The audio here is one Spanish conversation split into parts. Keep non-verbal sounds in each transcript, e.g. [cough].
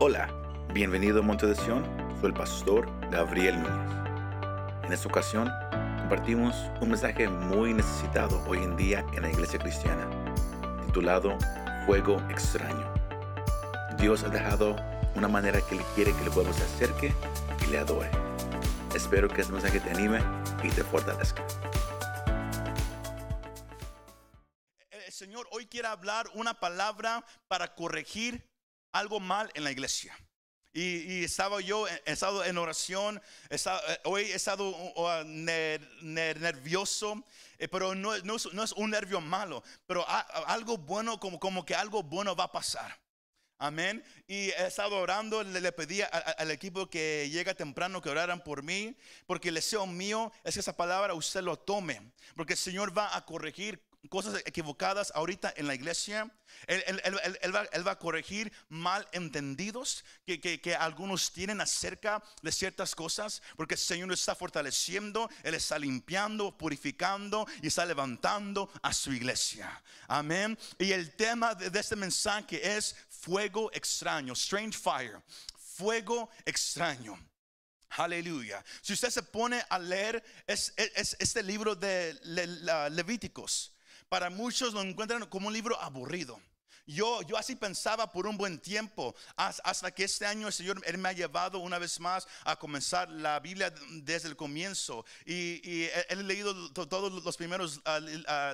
Hola, bienvenido a Monte de Sion, soy el pastor Gabriel Núñez. En esta ocasión compartimos un mensaje muy necesitado hoy en día en la iglesia cristiana, titulado Fuego extraño. Dios ha dejado una manera que Él quiere que el pueblo se acerque y le adore. Espero que este mensaje te anime y te fortalezca. El Señor hoy quiere hablar una palabra para corregir algo mal en la iglesia. Y, estaba yo, he estado en oración, eh, hoy he estado uh, nervioso, eh, pero no, no, es, un nervio malo, pero algo bueno, como, como que algo bueno va a pasar. Amén. Y he estado orando, le, pedí al equipo que llega temprano que oraran por mí, porque el deseo mío es que esa palabra usted lo tome, porque el Señor va a corregir cosas equivocadas ahorita en la iglesia. Él, va, a corregir mal entendidos que, que, algunos tienen acerca de ciertas cosas, porque el Señor está fortaleciendo, Él está limpiando, purificando y está levantando a su iglesia. Amén. Y el tema de, este mensaje es fuego extraño, strange fire, fuego extraño. Aleluya. Si usted se pone a leer es, este libro de Levíticos, para muchos lo encuentran como un libro aburrido. Yo, yo así pensaba por un buen tiempo, hasta que este año el Señor él me ha llevado una vez más a comenzar la Biblia desde el comienzo. Y, he leído todos los primeros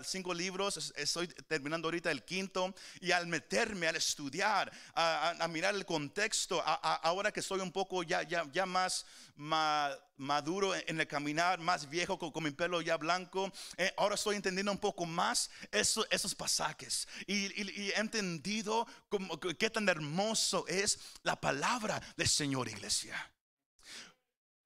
cinco libros, estoy terminando ahorita el quinto. Y al meterme, al estudiar, a, mirar el contexto, ahora que soy un poco ya, ya, ya más maduro en el caminar, más viejo con, mi pelo ya blanco. Eh, ahora estoy entendiendo un poco más esos pasajes y, he entendido qué tan hermoso es la palabra del Señor, iglesia.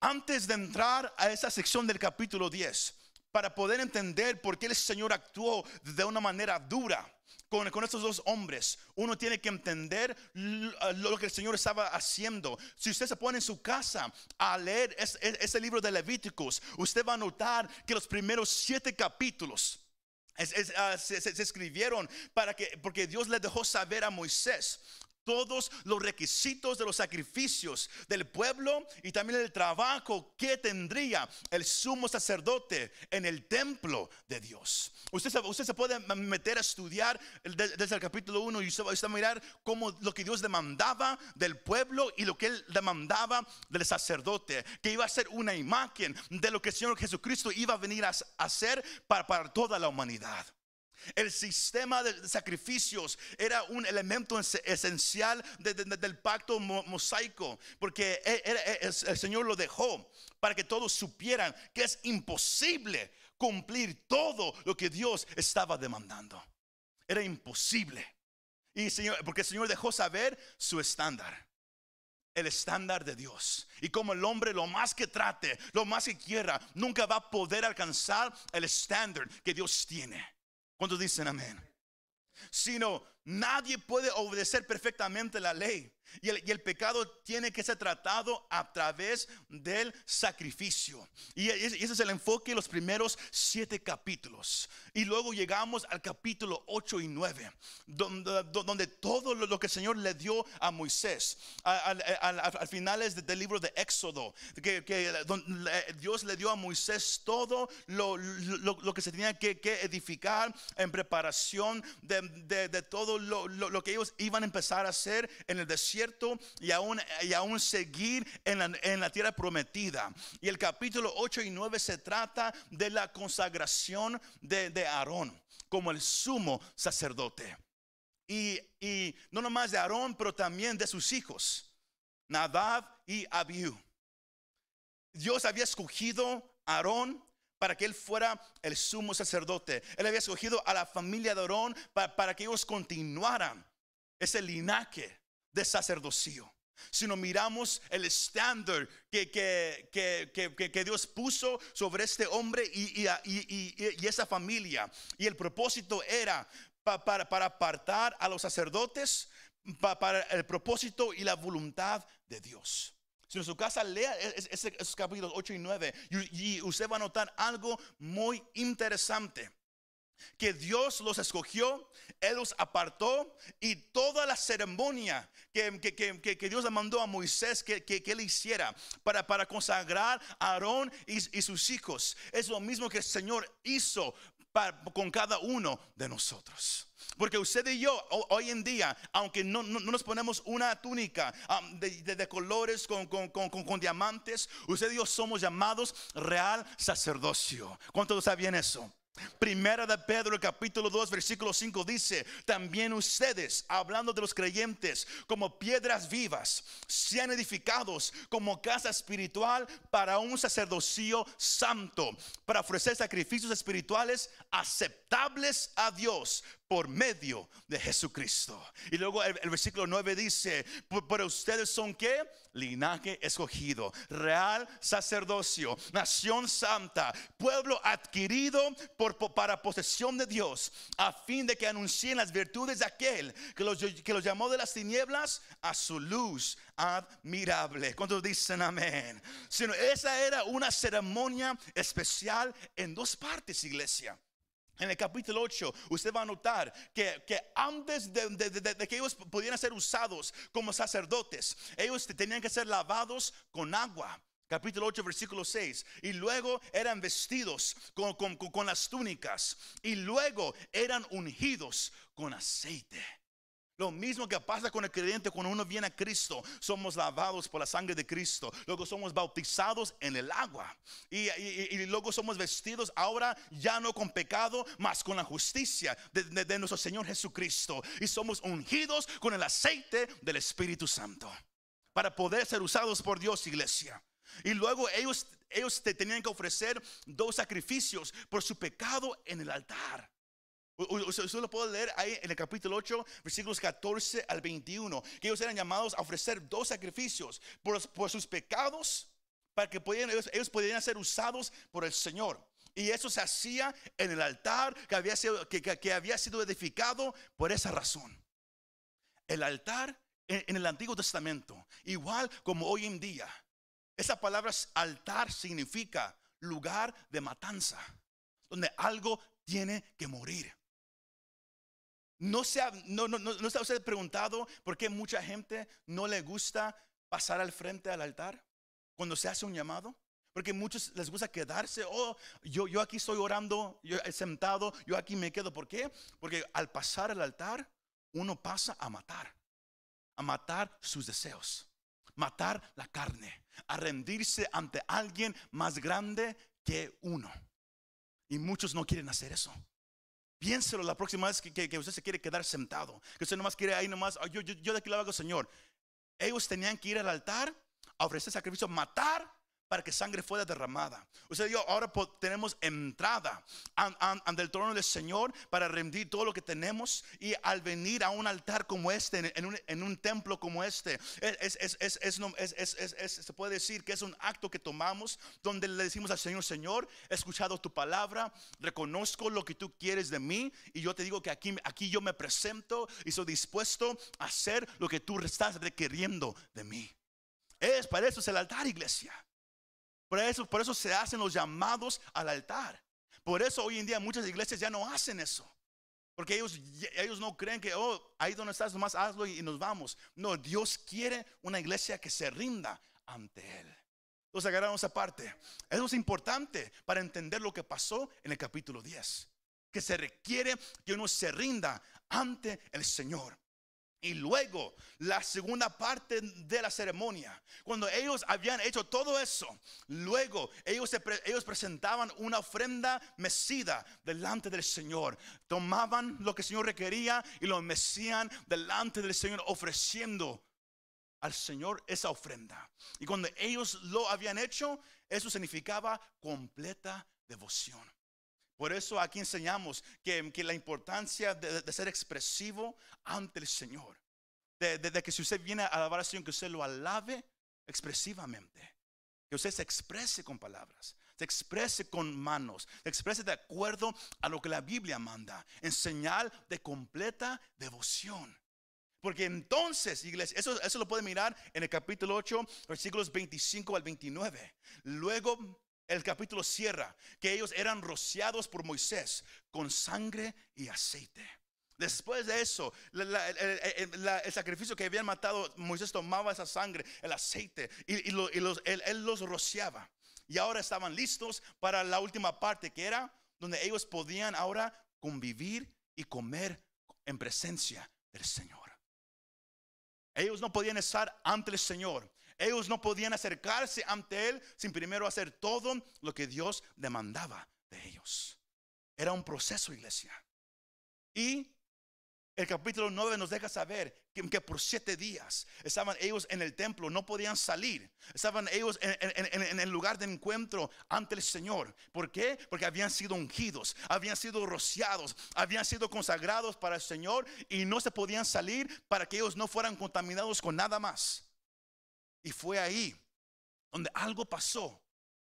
Antes de entrar a esa sección del capítulo 10, para poder entender por qué el Señor actuó de una manera dura con, con, estos dos hombres, uno tiene que entender lo, que el Señor estaba haciendo. Si usted se pone en su casa a leer ese, libro de Levíticos, usted va a notar que los primeros siete capítulos ah, se, se, escribieron para que, porque Dios le dejó saber a Moisés todos los requisitos de los sacrificios del pueblo y también el trabajo que tendría el sumo sacerdote en el templo de Dios. Usted, usted se puede meter a estudiar desde el capítulo 1 y usted va a mirar cómo lo que Dios demandaba del pueblo y lo que él demandaba del sacerdote, que iba a ser una imagen de lo que el Señor Jesucristo iba a venir a hacer para, para toda la humanidad. El sistema de sacrificios era un elemento esencial del pacto mosaico, porque e, e, el Señor lo dejó para que todos supieran que es imposible cumplir todo lo que Dios estaba demandando. Era imposible. Y Señor, porque el Señor dejó saber su estándar. El estándar de Dios. Y como el hombre lo más que trate, lo más que quiera, nunca va a poder alcanzar el estándar que Dios tiene. ¿Cuántos dicen amén? Sino nadie puede obedecer perfectamente la ley. Y el, pecado tiene que ser tratado a través del sacrificio. Y ese es el enfoque de los primeros siete capítulos. Y luego llegamos al capítulo 8 y 9, donde, donde todo lo que el Señor le dio a Moisés, al, al, finales del libro de Éxodo, que, Dios le dio a Moisés todo lo, lo, que se tenía que, edificar en preparación de, de, todo lo, que ellos iban a empezar a hacer en el desierto y aún, seguir en la, tierra prometida. Y el capítulo 8 y 9 se trata de la consagración de, Aarón como el sumo sacerdote. Y, no nomás de Aarón, pero también de sus hijos, Nadab y Abiú. Dios había escogido a Aarón para que él fuera el sumo sacerdote. Él había escogido a la familia de Aarón para que ellos continuaran ese linaje de sacerdocio sino miramos el estándar que, que, Dios puso sobre este hombre y, y, esa familia. Y el propósito era para, para, apartar a los sacerdotes para el propósito y la voluntad de Dios. Si en su casa lea esos capítulos 8 y 9 y usted va a notar algo muy interesante. Que Dios los escogió, Él los apartó y toda la ceremonia que, que, que, Dios le mandó a Moisés que, él hiciera para, para consagrar a Aarón y, y, sus hijos, es lo mismo que el Señor hizo con cada uno de nosotros. Porque usted y yo hoy en día, aunque no, nos ponemos una túnica um, de, colores con, con, diamantes, usted y yo somos llamados real sacerdocio. ¿Cuántos saben eso? Primera de Pedro, capítulo 2, versículo 5 dice, también ustedes, hablando de los creyentes, como piedras vivas, sean edificados como casa espiritual para un sacerdocio santo, para ofrecer sacrificios espirituales aceptables a Dios por medio de Jesucristo. Y luego el, versículo 9 dice, pero ustedes son qué? Linaje escogido, real sacerdocio, nación santa, pueblo adquirido por, para posesión de Dios, a fin de que anuncien las virtudes de aquel que los, llamó de las tinieblas a su luz admirable. ¿Cuántos dicen amén? Sino esa era una ceremonia especial en dos partes, iglesia. En el capítulo 8, usted va a notar que, antes de, que ellos pudieran ser usados como sacerdotes, ellos tenían que ser lavados con agua. Capítulo 8, versículo 6. Y luego eran vestidos con, con las túnicas. Y luego eran ungidos con aceite. Lo mismo que pasa con el creyente cuando uno viene a Cristo. Somos lavados por la sangre de Cristo. Luego somos bautizados en el agua. Y, luego somos vestidos ahora ya no con pecado, más con la justicia de, nuestro Señor Jesucristo. Y somos ungidos con el aceite del Espíritu Santo. Para poder ser usados por Dios, iglesia. Y luego ellos, ellos te tenían que ofrecer dos sacrificios por su pecado en el altar. Usted lo puede leer ahí en el capítulo 8, versículos 14 al 21, que ellos eran llamados a ofrecer dos sacrificios por, sus pecados, para que ellos, ellos pudieran ser usados por el Señor. Y eso se hacía en el altar que había, sido, que, había sido edificado por esa razón. El altar en, en el Antiguo Testamento, igual como hoy en día, esa palabra altar significa lugar de matanza, donde algo tiene que morir. No se, ha, no, no, no, está usted preguntado por qué mucha gente no le gusta pasar al frente al altar cuando se hace un llamado. Porque muchos les gusta quedarse, oh, yo, yo aquí estoy orando, yo sentado, yo aquí me quedo. ¿Por qué? Porque al pasar al altar, uno pasa a matar, a matar sus deseos, matar la carne, a rendirse ante alguien más grande que uno. Y muchos no quieren hacer eso. Piénselo la próxima vez que, usted se quiere quedar sentado. Que usted nomás quiere ahí nomás, yo, yo, yo de aquí lo hago, Señor. Ellos tenían que ir al altar a ofrecer sacrificio, matar para que sangre fuera derramada. Usted y yo ahora tenemos entrada ante el trono del Señor para rendir todo lo que tenemos y al venir a un altar como este, en un, templo como este, se puede decir que es un acto que tomamos donde le decimos al Señor, Señor, he escuchado tu palabra, reconozco lo que tú quieres de mí y yo te digo que aquí, aquí yo me presento y soy dispuesto a hacer lo que tú estás requiriendo de mí. Es para eso es el altar, iglesia. Por eso, por eso se hacen los llamados al altar. Por eso hoy en día muchas iglesias ya no hacen eso. Porque ellos, ellos no creen que, oh, ahí donde estás, nomás hazlo y, nos vamos. No, Dios quiere una iglesia que se rinda ante Él. Entonces agarramos esa parte. Eso es importante para entender lo que pasó en el capítulo 10. Que se requiere que uno se rinda ante el Señor. Y luego la segunda parte de la ceremonia, cuando ellos habían hecho todo eso, luego ellos, ellos presentaban una ofrenda mecida delante del Señor. Tomaban lo que el Señor requería y lo mecían delante del Señor ofreciendo al Señor esa ofrenda. Y cuando ellos lo habían hecho, eso significaba completa devoción. Por eso aquí enseñamos que, la importancia de, ser expresivo ante el Señor. De, que si usted viene a alabar al Señor, que usted lo alabe expresivamente. Que usted se exprese con palabras, se exprese con manos, se exprese de acuerdo a lo que la Biblia manda, en señal de completa devoción. Porque entonces, iglesia, eso, eso lo puede mirar en el capítulo 8, versículos 25 al 29. Luego el capítulo cierra que ellos eran rociados por Moisés con sangre y aceite. Después de eso, el, sacrificio que habían matado, Moisés tomaba esa sangre, el aceite, y, los, él, los rociaba. Y ahora estaban listos para la última parte, que era donde ellos podían ahora convivir y comer en presencia del Señor. Ellos no podían estar ante el Señor. Ellos no podían acercarse ante Él sin primero hacer todo lo que Dios demandaba de ellos. Era un proceso, iglesia. Y el capítulo 9 nos deja saber que, por siete días estaban ellos en el templo, no podían salir. Estaban ellos en, el lugar de encuentro ante el Señor. ¿Por qué? Porque habían sido ungidos, habían sido rociados, habían sido consagrados para el Señor y no se podían salir para que ellos no fueran contaminados con nada más. Y fue ahí donde algo pasó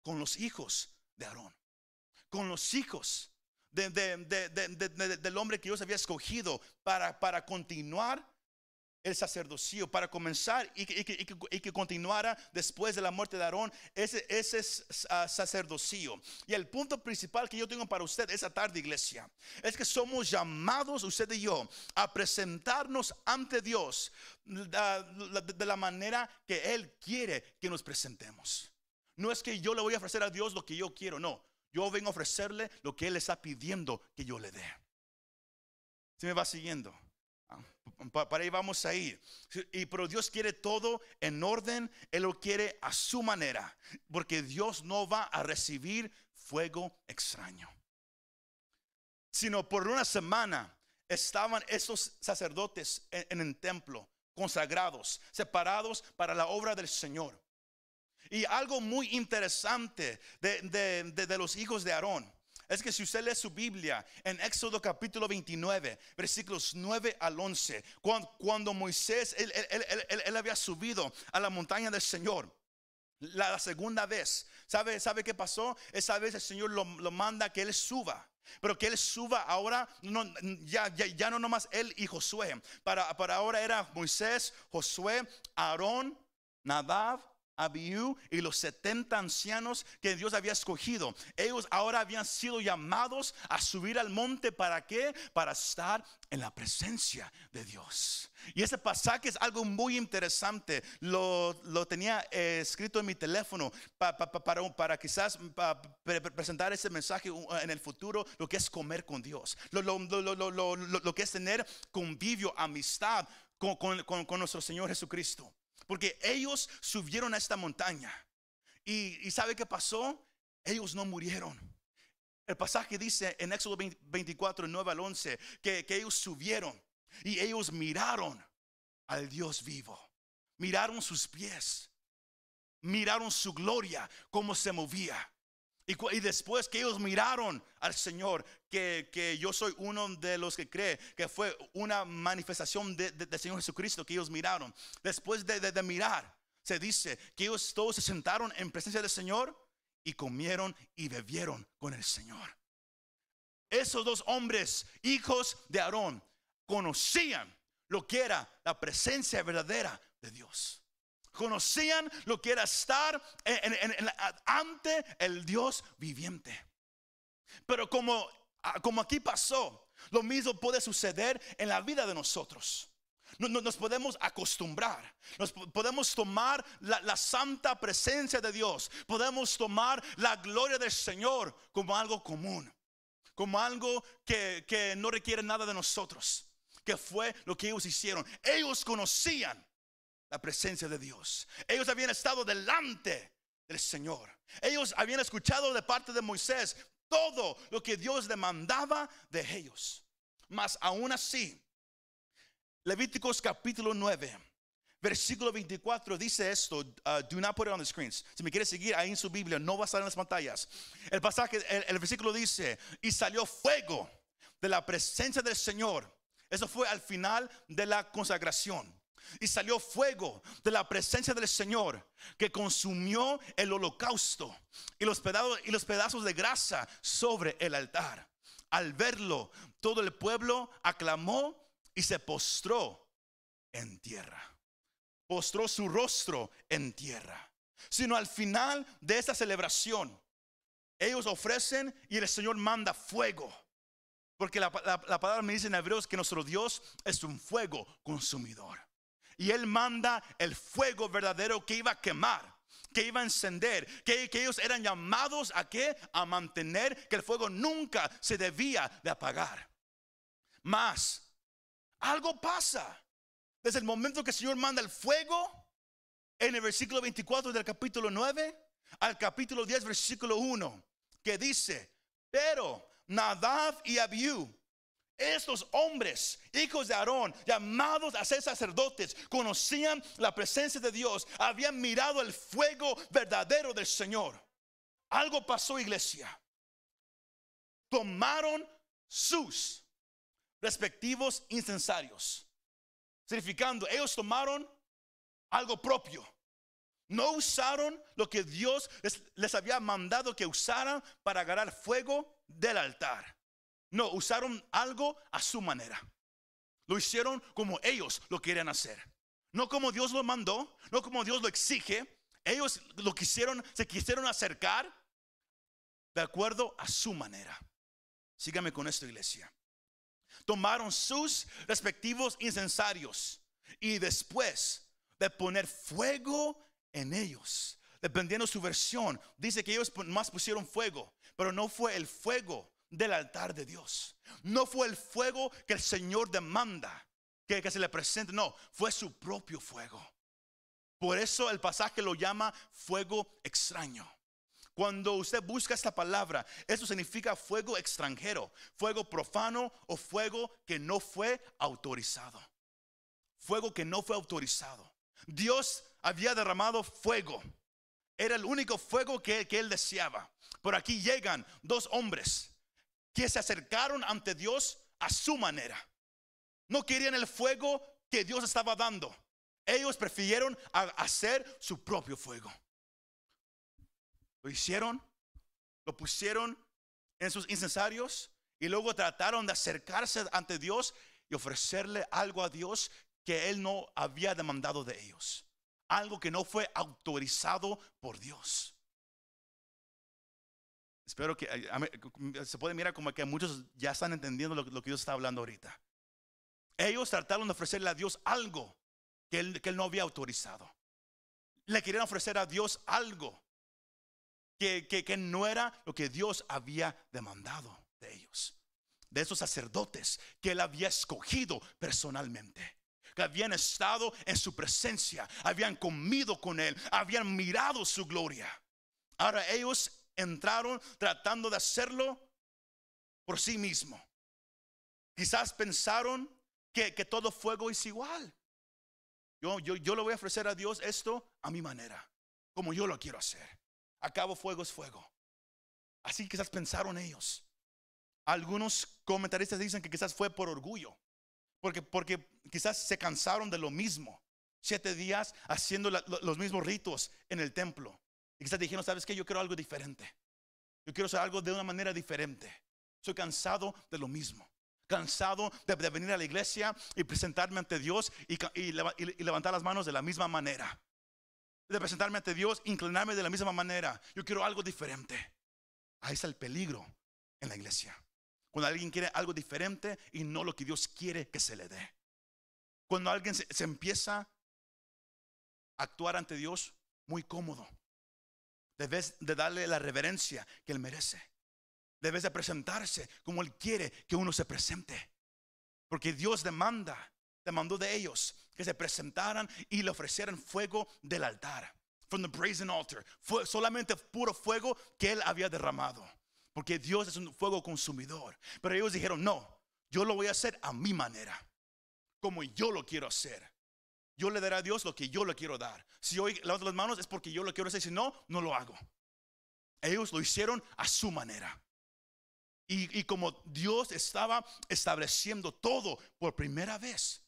con los hijos de Aarón, con los hijos del hombre que Dios había escogido para, para continuar el sacerdocio, para comenzar y que, continuara después de la muerte de Aarón ese, ese uh, sacerdocio. Y el punto principal que yo tengo para usted esa tarde, iglesia, es que somos llamados, usted y yo, a presentarnos ante Dios de la manera que Él quiere que nos presentemos. No es que yo le voy a ofrecer a Dios lo que yo quiero, no. Yo vengo a ofrecerle lo que Él está pidiendo que yo le dé. ¿Se me va siguiendo? Para ahí vamos a ir. Y pero Dios quiere todo en orden. Él lo quiere a su manera. Porque Dios no va a recibir fuego extraño. Sino por una semana estaban esos sacerdotes en, en el templo, consagrados, separados para la obra del Señor. Y algo muy interesante de, los hijos de Aarón es que si usted lee su Biblia en Éxodo capítulo 29, versículos 9 al 11, cuando, Moisés, él, había subido a la montaña del Señor. La, segunda vez, ¿sabe, ¿sabe qué pasó? Esa vez el Señor lo, manda que él suba. Pero que él suba ahora, no, ya, ya, ya, no nomás él y Josué. Para, para ahora era Moisés, Josué, Aarón, Nadab, Abiú y los 70 ancianos que Dios había escogido. Ellos ahora habían sido llamados a subir al monte. ¿Para qué? Para estar en la presencia de Dios. Y ese pasaje es algo muy interesante. Lo, tenía eh, escrito en mi teléfono para, para, quizás presentar ese mensaje uh, en el futuro, lo que es comer con Dios, lo, lo que es tener convivio, amistad con, con nuestro Señor Jesucristo. Porque ellos subieron a esta montaña. Y, ¿sabe qué pasó? Ellos no murieron. El pasaje dice en Éxodo 24, 9 al 11, que, que ellos subieron y ellos miraron al Dios vivo. Miraron sus pies. Miraron su gloria, cómo se movía. Y, después que ellos miraron al Señor, que, yo soy uno de los que cree que fue una manifestación del Señor Jesucristo que ellos miraron. Después de, mirar, se dice que ellos todos se sentaron en presencia del Señor y comieron y bebieron con el Señor. Esos dos hombres, hijos de Aarón, conocían lo que era la presencia verdadera de Dios. Conocían lo que era estar ante el Dios viviente. Pero como, ah, como aquí pasó, lo mismo puede suceder en la vida de nosotros. Nos podemos acostumbrar, nos podemos tomar la, santa presencia de Dios, podemos tomar la gloria del Señor como algo común, como algo que, que no requiere nada de nosotros, que fue lo que ellos hicieron. Ellos conocían la presencia de Dios. Ellos habían estado delante del Señor. Ellos habían escuchado de parte de Moisés todo lo que Dios demandaba de ellos. Mas aún así, Levíticos capítulo 9, versículo 24 dice esto. Uh, do not put it on the screens. Si me quiere seguir ahí en su Biblia, no va a estar en las pantallas. El pasaje, el versículo dice: Y salió fuego de la presencia del Señor. Eso fue al final de la consagración. Y salió fuego de la presencia del Señor que consumió el holocausto y los pedazos, y los pedazos de grasa sobre el altar. Al verlo, todo el pueblo aclamó y se postró en tierra. Postró su rostro en tierra. Sino al final de esta celebración, Ellos ofrecen y el Señor manda fuego. Porque la, la- la palabra me dice en Hebreos que nuestro Dios es un fuego consumidor. Y Él manda el fuego verdadero que iba a quemar, que iba a encender, que, ellos eran llamados a qué? A mantener que el fuego nunca se debía de apagar. Más, algo pasa. Desde el momento que el Señor manda el fuego, en el versículo 24 del capítulo 9 al capítulo 10, versículo 1, que dice, pero Nadab y Abiú, estos hombres, hijos de Aarón, llamados a ser sacerdotes, conocían la presencia de Dios, habían mirado el fuego verdadero del Señor. Algo pasó, iglesia. Tomaron sus respectivos incensarios, significando, ellos tomaron algo propio. No usaron lo que Dios les, les había mandado que usaran para agarrar fuego del altar. No, usaron algo a su manera. Lo hicieron como ellos lo querían hacer. No como Dios lo mandó, no como Dios lo exige. Ellos lo quisieron, se quisieron acercar de acuerdo a su manera. Sígame con esto, iglesia. Tomaron sus respectivos incensarios y después de poner fuego en ellos, dependiendo su versión, dice que ellos más pusieron fuego, pero no fue el fuego del altar de Dios. No fue el fuego que el Señor demanda que, se le presente, no, fue su propio fuego. Por eso el pasaje lo llama fuego extraño. Cuando usted busca esta palabra, eso significa fuego extranjero, fuego profano o fuego que no fue autorizado. Fuego que no fue autorizado. Dios había derramado fuego. Era el único fuego que él deseaba. Por aquí llegan dos hombres que se acercaron ante Dios a su manera. No querían el fuego que Dios estaba dando. Ellos prefirieron hacer su propio fuego. Lo hicieron, lo pusieron en sus incensarios y luego trataron de acercarse ante Dios y ofrecerle algo a Dios que Él no había demandado de ellos. Algo que no fue autorizado por Dios. Espero que eh, mí, se puede mirar como que muchos ya están entendiendo lo, lo que Dios está hablando ahorita. Ellos trataron de ofrecerle a Dios algo que él, no había autorizado. Le querían ofrecer a Dios algo que, que, que no era lo que Dios había demandado de ellos. De esos sacerdotes que él había escogido personalmente. Que habían estado en su presencia, habían comido con él, habían mirado su gloria. Ahora ellos entraron tratando de hacerlo por sí mismo. Quizás pensaron que, que todo fuego es igual. Yo, yo, yo le voy a ofrecer a Dios esto a mi manera, como yo lo quiero hacer. Acabo fuego es fuego. Así quizás pensaron ellos. Algunos comentaristas dicen que quizás fue por orgullo, porque, porque quizás se cansaron de lo mismo. Siete días haciendo los mismos ritos en el templo. Y quizás dijeron, ¿sabes qué? Yo quiero algo diferente. Yo quiero hacer algo de una manera diferente. Soy cansado de lo mismo. Cansado de, venir a la iglesia y presentarme ante Dios y, y leva- y- y levantar las manos de la misma manera. De presentarme ante Dios, inclinarme de la misma manera. Yo quiero algo diferente. Ahí está el peligro en la iglesia. Cuando alguien quiere algo diferente y no lo que Dios quiere que se le dé. Cuando alguien se empieza a actuar ante Dios muy cómodo. Debes de darle la reverencia que Él merece. Debes de presentarse como Él quiere que uno se presente. Porque Dios demanda, demandó de ellos que se presentaran y le ofrecieran fuego del altar. From the brazen altar. Fue solamente puro fuego que Él había derramado. Porque Dios es un fuego consumidor. Pero ellos dijeron, no, yo lo voy a hacer a mi manera. Como yo lo quiero hacer. Yo le daré a Dios lo que yo le quiero dar. Si hoy levanto las manos es porque yo lo quiero hacer. Si no, no lo hago. Ellos lo hicieron a su manera. Y, y como Dios estaba estableciendo todo por primera vez,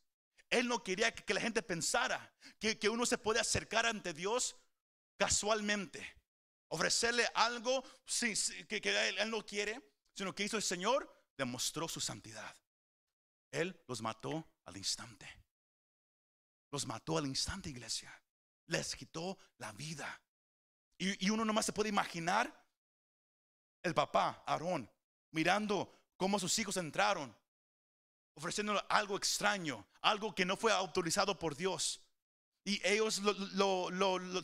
Él no quería que, que la gente pensara que, que uno se puede acercar ante Dios casualmente, ofrecerle algo sí, que, que él, él no quiere, sino que hizo el Señor, demostró su santidad. Él los mató al instante. Los mató al instante, iglesia. Les quitó la vida. Y, y uno nomás se puede imaginar el papá, Aarón, mirando cómo sus hijos entraron, ofreciéndole algo extraño, algo que no fue autorizado por Dios. Y ellos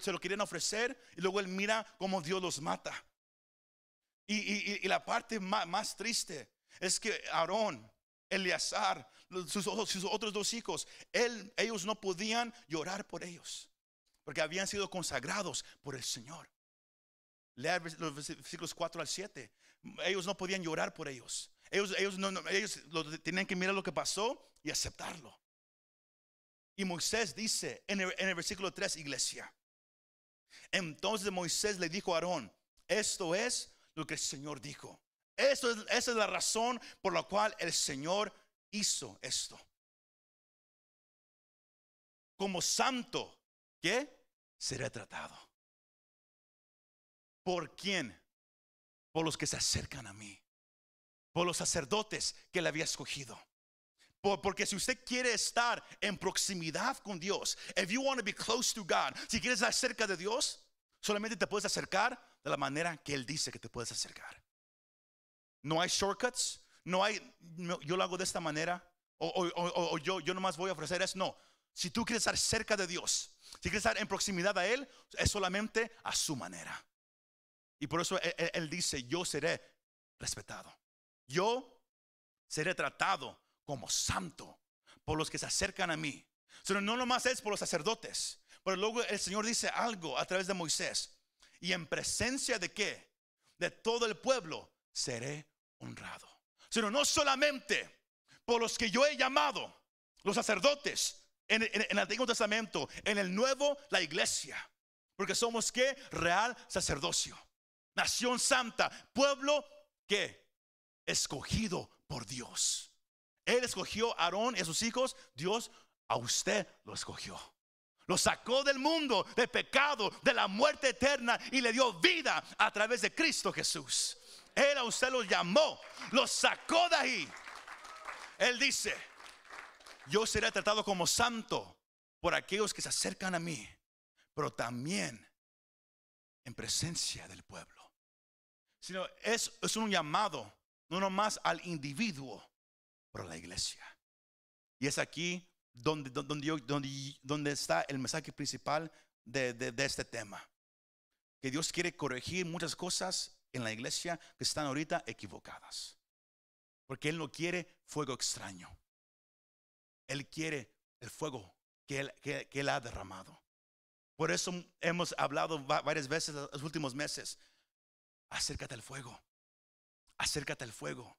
se lo querían ofrecer y luego él mira cómo Dios los mata. Y, la parte más, triste es que Aarón, Eleazar, sus, otros dos hijos, ellos no podían llorar por ellos, porque habían sido consagrados por el Señor. Lea los versículos 4 al 7. Ellos no podían llorar por ellos. Ellos, ellos, ellos tenían que mirar lo que pasó y aceptarlo. Y Moisés dice en el, en el versículo 3, iglesia. Entonces Moisés le dijo a Aarón, esto es lo que el Señor dijo. Eso es, esa es la razón por la cual el Señor hizo esto. Como santo, ¿qué? Será tratado. ¿Por quién? Por los que se acercan a mí. Por los sacerdotes que le había escogido. Porque si usted quiere estar en proximidad con Dios, if you want to be close to God, si quieres estar cerca de Dios, solamente te puedes acercar de la manera que Él dice que te puedes acercar. No hay shortcuts, no hay, yo lo hago de esta manera, o, yo, yo nomás voy a ofrecer eso. No, si tú quieres estar cerca de Dios, si quieres estar en proximidad a Él, es solamente a su manera. Y por eso él, él dice, yo seré respetado. Yo seré tratado como santo por los que se acercan a mí. Pero no nomás es por los sacerdotes, pero luego el Señor dice algo a través de Moisés. Y en presencia de qué? De todo el pueblo seré honrado. Sino no solamente por los que yo he llamado, los sacerdotes, en, el Antiguo Testamento, en el Nuevo, la iglesia. Porque somos qué? Real sacerdocio. Nación santa, pueblo que escogido por Dios. Él escogió a Aarón y a sus hijos. Dios a usted lo escogió. Lo sacó del mundo, del pecado, de la muerte eterna y le dio vida a través de Cristo Jesús. Él a usted lo llamó, lo sacó de ahí. Él dice, yo seré tratado como santo por aquellos que se acercan a mí, pero también en presencia del pueblo. Sino es, es un llamado, no nomás al individuo, la iglesia. Y es aquí donde, donde, donde, está el mensaje principal de, de, este tema. Que Dios quiere corregir muchas cosas en la iglesia que están ahorita equivocadas. Porque Él no quiere fuego extraño. Él quiere el fuego que Él, ha derramado. Por eso hemos hablado varias veces en los últimos meses. Acércate al fuego. Acércate al fuego.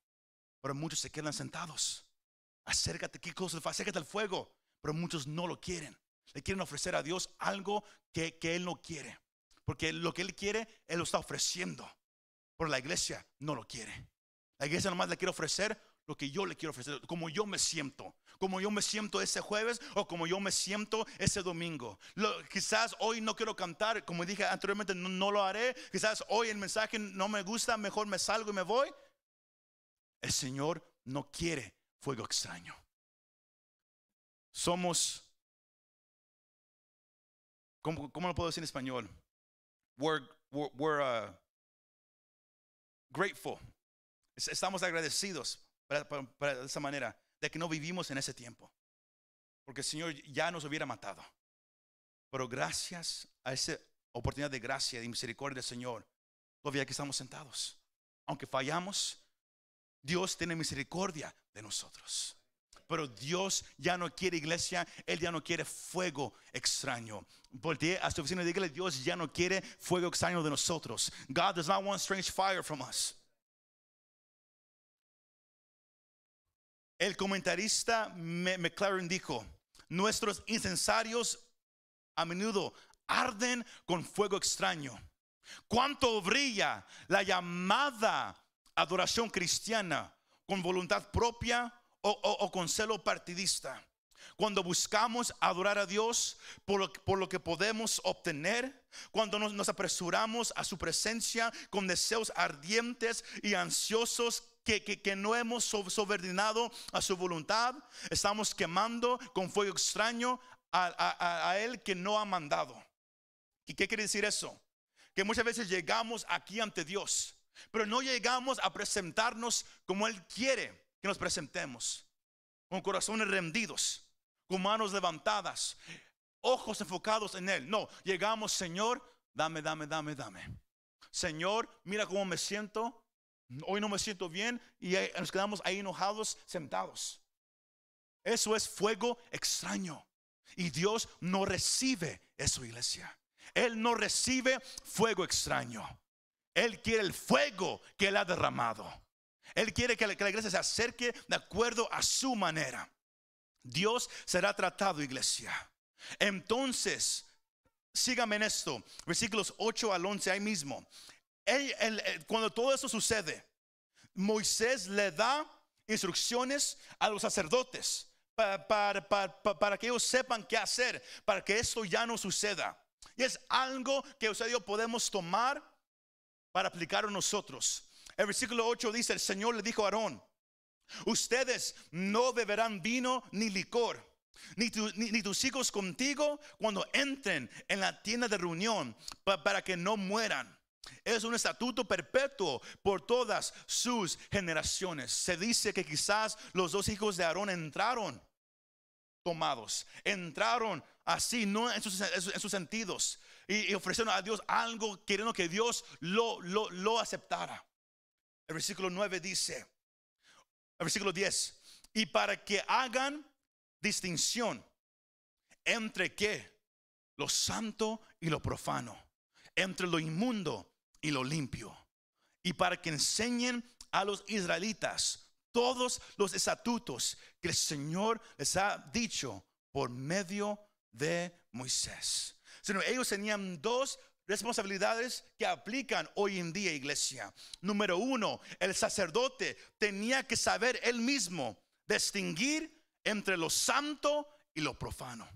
Pero muchos se quedan sentados. Acércate, ¿qué cosa? Acércate al fuego. Pero muchos no lo quieren. Le quieren ofrecer a Dios algo que, Él no quiere. Porque lo que Él quiere, Él lo está ofreciendo. Pero la iglesia no lo quiere. La iglesia nomás le quiere ofrecer lo que yo le quiero ofrecer, como yo me siento, como yo me siento ese jueves o como yo me siento ese domingo. quizás hoy no quiero cantar, como dije anteriormente, no, lo haré. Quizás hoy el mensaje no me gusta, mejor me salgo y me voy. El Señor no quiere fuego extraño. Somos, ¿cómo, lo puedo decir en español? We're, uh, grateful. Estamos agradecidos de esa manera de que no vivimos en ese tiempo. Porque el Señor ya nos hubiera matado. Pero gracias a esa oportunidad de gracia y misericordia del Señor, todavía que estamos sentados. Aunque fallamos, Dios tiene misericordia de nosotros. Pero Dios ya no quiere iglesia, Él ya no quiere fuego extraño. Porque a su oficina de iglesia, Dios ya no quiere fuego extraño de nosotros. God does not want strange fire from us. El comentarista McLaren dijo, nuestros incensarios a menudo arden con fuego extraño. Cuánto brilla la llamada adoración cristiana con voluntad propia o, con celo partidista. Cuando buscamos adorar a Dios por lo, por lo que podemos obtener, cuando nos, apresuramos a su presencia con deseos ardientes y ansiosos que, no hemos subordinado a su voluntad, estamos quemando con fuego extraño a, a, Él que no ha mandado. ¿Y qué quiere decir eso? Que muchas veces llegamos aquí ante Dios Pero no llegamos a presentarnos como Él quiere que nos presentemos. Con corazones rendidos, con manos levantadas, ojos enfocados en Él. No, llegamos, Señor, dame, dame, dame, dame. Señor, mira cómo me siento. Hoy no me siento bien y nos quedamos ahí enojados, sentados. Eso es fuego extraño. Y Dios no recibe eso, iglesia. Él no recibe fuego extraño. Él quiere el fuego que Él ha derramado. Él quiere que la, iglesia se acerque de acuerdo a su manera. Dios será tratado, iglesia. Entonces, sígame en esto, versículos 8 al 11 ahí mismo. cuando todo eso sucede, Moisés le da instrucciones a los sacerdotes para, que ellos sepan qué hacer, para que esto ya no suceda. Y es algo que usted y yo podemos tomar para aplicar a nosotros. El versículo 8 dice, el Señor le dijo a Aarón, ustedes no beberán vino ni licor. Ni, tus hijos contigo cuando entren en la tienda de reunión para que no mueran. Es un estatuto perpetuo por todas sus generaciones. Se dice que quizás los dos hijos de Aarón entraron tomados, entraron así, no en sus, sentidos, y, ofrecieron a Dios algo queriendo que Dios lo, lo, lo aceptara. El versículo 9 dice, el versículo 10, y para que hagan distinción entre qué, lo santo y lo profano, entre lo inmundo y lo limpio, y para que enseñen a los israelitas todos los estatutos que el Señor les ha dicho por medio de Moisés. Sino ellos tenían dos responsabilidades que aplican hoy en día, iglesia. Número uno, el sacerdote tenía que saber él mismo distinguir entre lo santo y lo profano.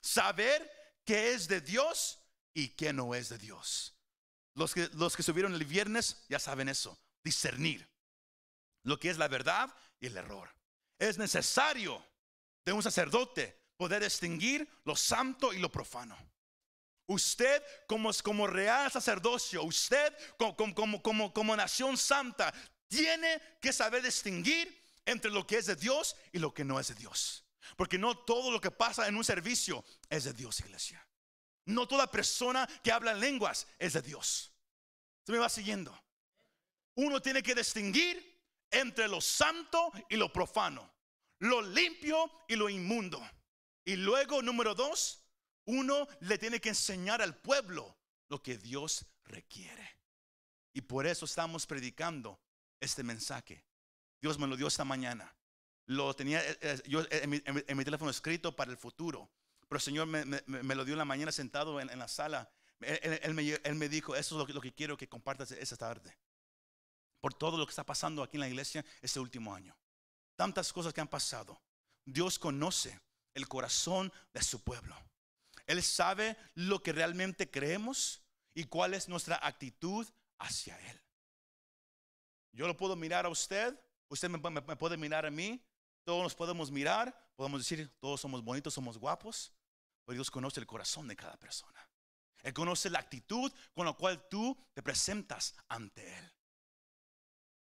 Saber qué es de Dios y qué no es de Dios. Los que, los que subieron el viernes ya saben eso, discernir lo que es la verdad y el error. Es necesario de un sacerdote poder distinguir lo santo y lo profano. Usted como, como real sacerdocio, usted como, como, como, como nación santa, tiene que saber distinguir entre lo que es de Dios y lo que no es de Dios. Porque no todo lo que pasa en un servicio es de Dios, iglesia. No toda persona que habla en lenguas es de Dios. ¿Se me va siguiendo? Uno tiene que distinguir entre lo santo y lo profano, lo limpio y lo inmundo. Y luego, número dos, uno le tiene que enseñar al pueblo lo que Dios requiere. Y por eso estamos predicando este mensaje. Dios me lo dio esta mañana. Lo tenía eh, eh, yo en mi, teléfono escrito para el futuro. Pero el Señor me, lo dio en la mañana sentado en, la sala. Él, me, dijo, eso es lo que, quiero que compartas esta tarde. Por todo lo que está pasando aquí en la iglesia este último año. Tantas cosas que han pasado. Dios conoce el corazón de su pueblo. Él sabe lo que realmente creemos y cuál es nuestra actitud hacia Él. Yo lo puedo mirar a usted, usted me, puede mirar a mí, todos nos podemos mirar, podemos decir, todos somos bonitos, somos guapos, pero Dios conoce el corazón de cada persona. Él conoce la actitud con la cual tú te presentas ante Él.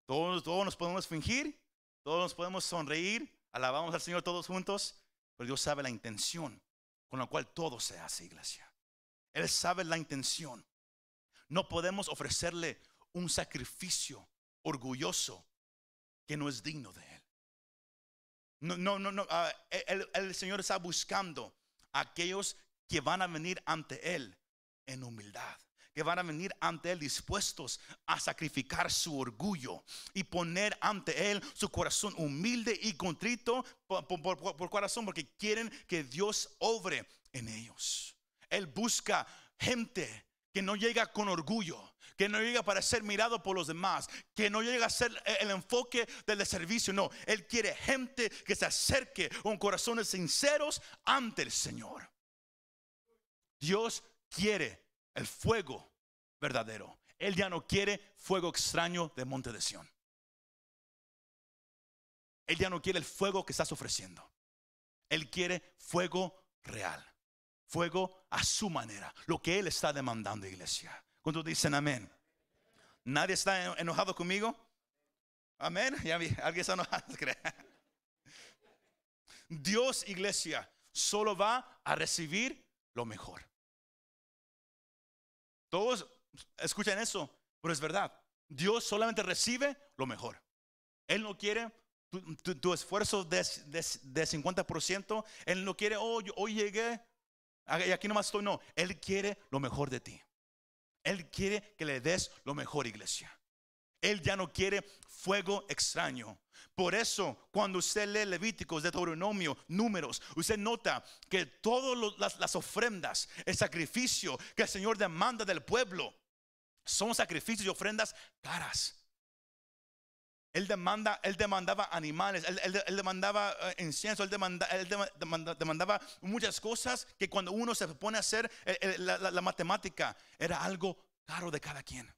Todos, todos nos podemos fingir, todos nos podemos sonreír, alabamos al Señor todos juntos, pero Dios sabe la intención con la cual todo se hace, iglesia. Él sabe la intención. No podemos ofrecerle un sacrificio orgulloso que no es digno de Él. No, no, no, no. Ah, el, el Señor está buscando a aquellos que van a venir ante Él en humildad que van a venir ante Él dispuestos a sacrificar su orgullo y poner ante Él su corazón humilde y contrito por, corazón, porque quieren que Dios obre en ellos. Él busca gente que no llega con orgullo, que no llega para ser mirado por los demás, que no llega a ser el enfoque del servicio. No, Él quiere gente que se acerque con corazones sinceros ante el Señor. Dios quiere el fuego verdadero. Él ya no quiere fuego extraño de monte de Sión. Él ya no quiere el fuego que estás ofreciendo. Él quiere fuego real. Fuego a su manera. Lo que Él está demandando, iglesia. Cuando dicen amén. ¿Nadie está enojado conmigo? Amén. Ya vi, alguien está enojado. [laughs] Dios, iglesia, solo va a recibir lo mejor. Todos escuchan eso, pero es verdad. Dios solamente recibe lo mejor. Él no quiere tu, esfuerzo de, de, 50%. Él no quiere, oh, hoy llegué, y aquí nomás estoy. No, Él quiere lo mejor de ti. Él quiere que le des lo mejor, iglesia. Él ya no quiere fuego extraño. Por eso, cuando usted lee Levíticos, de Deuteronomio, números, usted nota que todas las, ofrendas, el sacrificio que el Señor demanda del pueblo, son sacrificios y ofrendas caras. Él, demanda, él demandaba animales, él, demandaba eh, incienso, él, demandaba muchas cosas que cuando uno se pone a hacer la, matemática era algo caro de cada quien.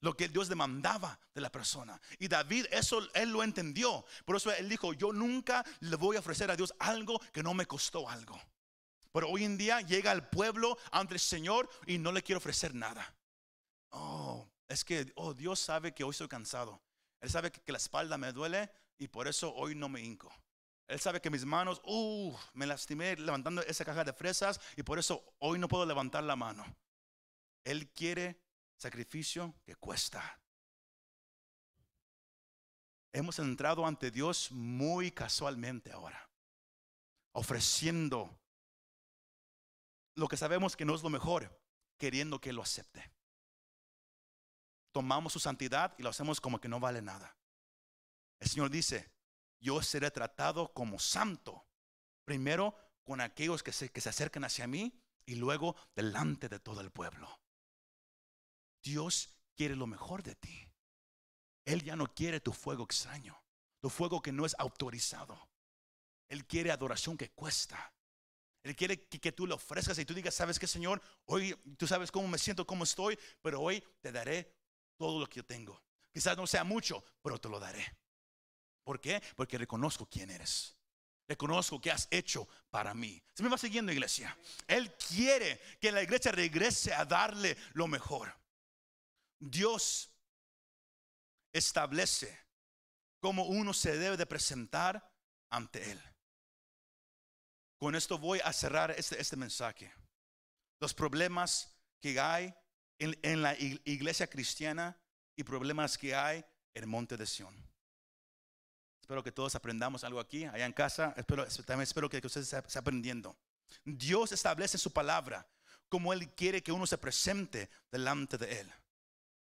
Lo que Dios demandaba de la persona. Y David, eso él lo entendió. Por eso él dijo: Yo nunca le voy a ofrecer a Dios algo que no me costó algo. Pero hoy en día llega el pueblo ante el Señor y no le quiere ofrecer nada. Oh, es que, oh, Dios sabe que hoy estoy cansado. Él sabe que, la espalda me duele y por eso hoy no me hinco. Él sabe que mis manos, uh, me lastimé levantando esa caja de fresas y por eso hoy no puedo levantar la mano. Él quiere sacrificio que cuesta. Hemos entrado ante Dios muy casualmente ahora, ofreciendo lo que sabemos que no es lo mejor, queriendo que lo acepte tomamos su santidad y lo hacemos como que no vale nada. El Señor dice, yo seré tratado como santo, primero con aquellos que se, que se acercan hacia mí y luego delante de todo el pueblo. Dios quiere lo mejor de ti. Él ya no quiere tu fuego extraño, tu fuego que no es autorizado. Él quiere adoración que cuesta. Él quiere que, tú le ofrezcas y tú digas, ¿sabes qué, Señor? Hoy tú sabes cómo me siento, cómo estoy, pero hoy te daré todo lo que yo tengo. Quizás no sea mucho, pero te lo daré. ¿Por qué? Porque reconozco quién eres. Reconozco que has hecho para mí. Se me va siguiendo, iglesia. Él quiere que la iglesia regrese a darle lo mejor. Dios establece cómo uno se debe de presentar ante Él. Con esto voy a cerrar este, este mensaje. Los problemas que hay en, la iglesia cristiana y problemas que hay en el monte de Sion. Espero que todos aprendamos algo aquí, allá en casa. Espero, también espero que ustedes estén aprendiendo. Dios establece su palabra como Él quiere que uno se presente delante de Él.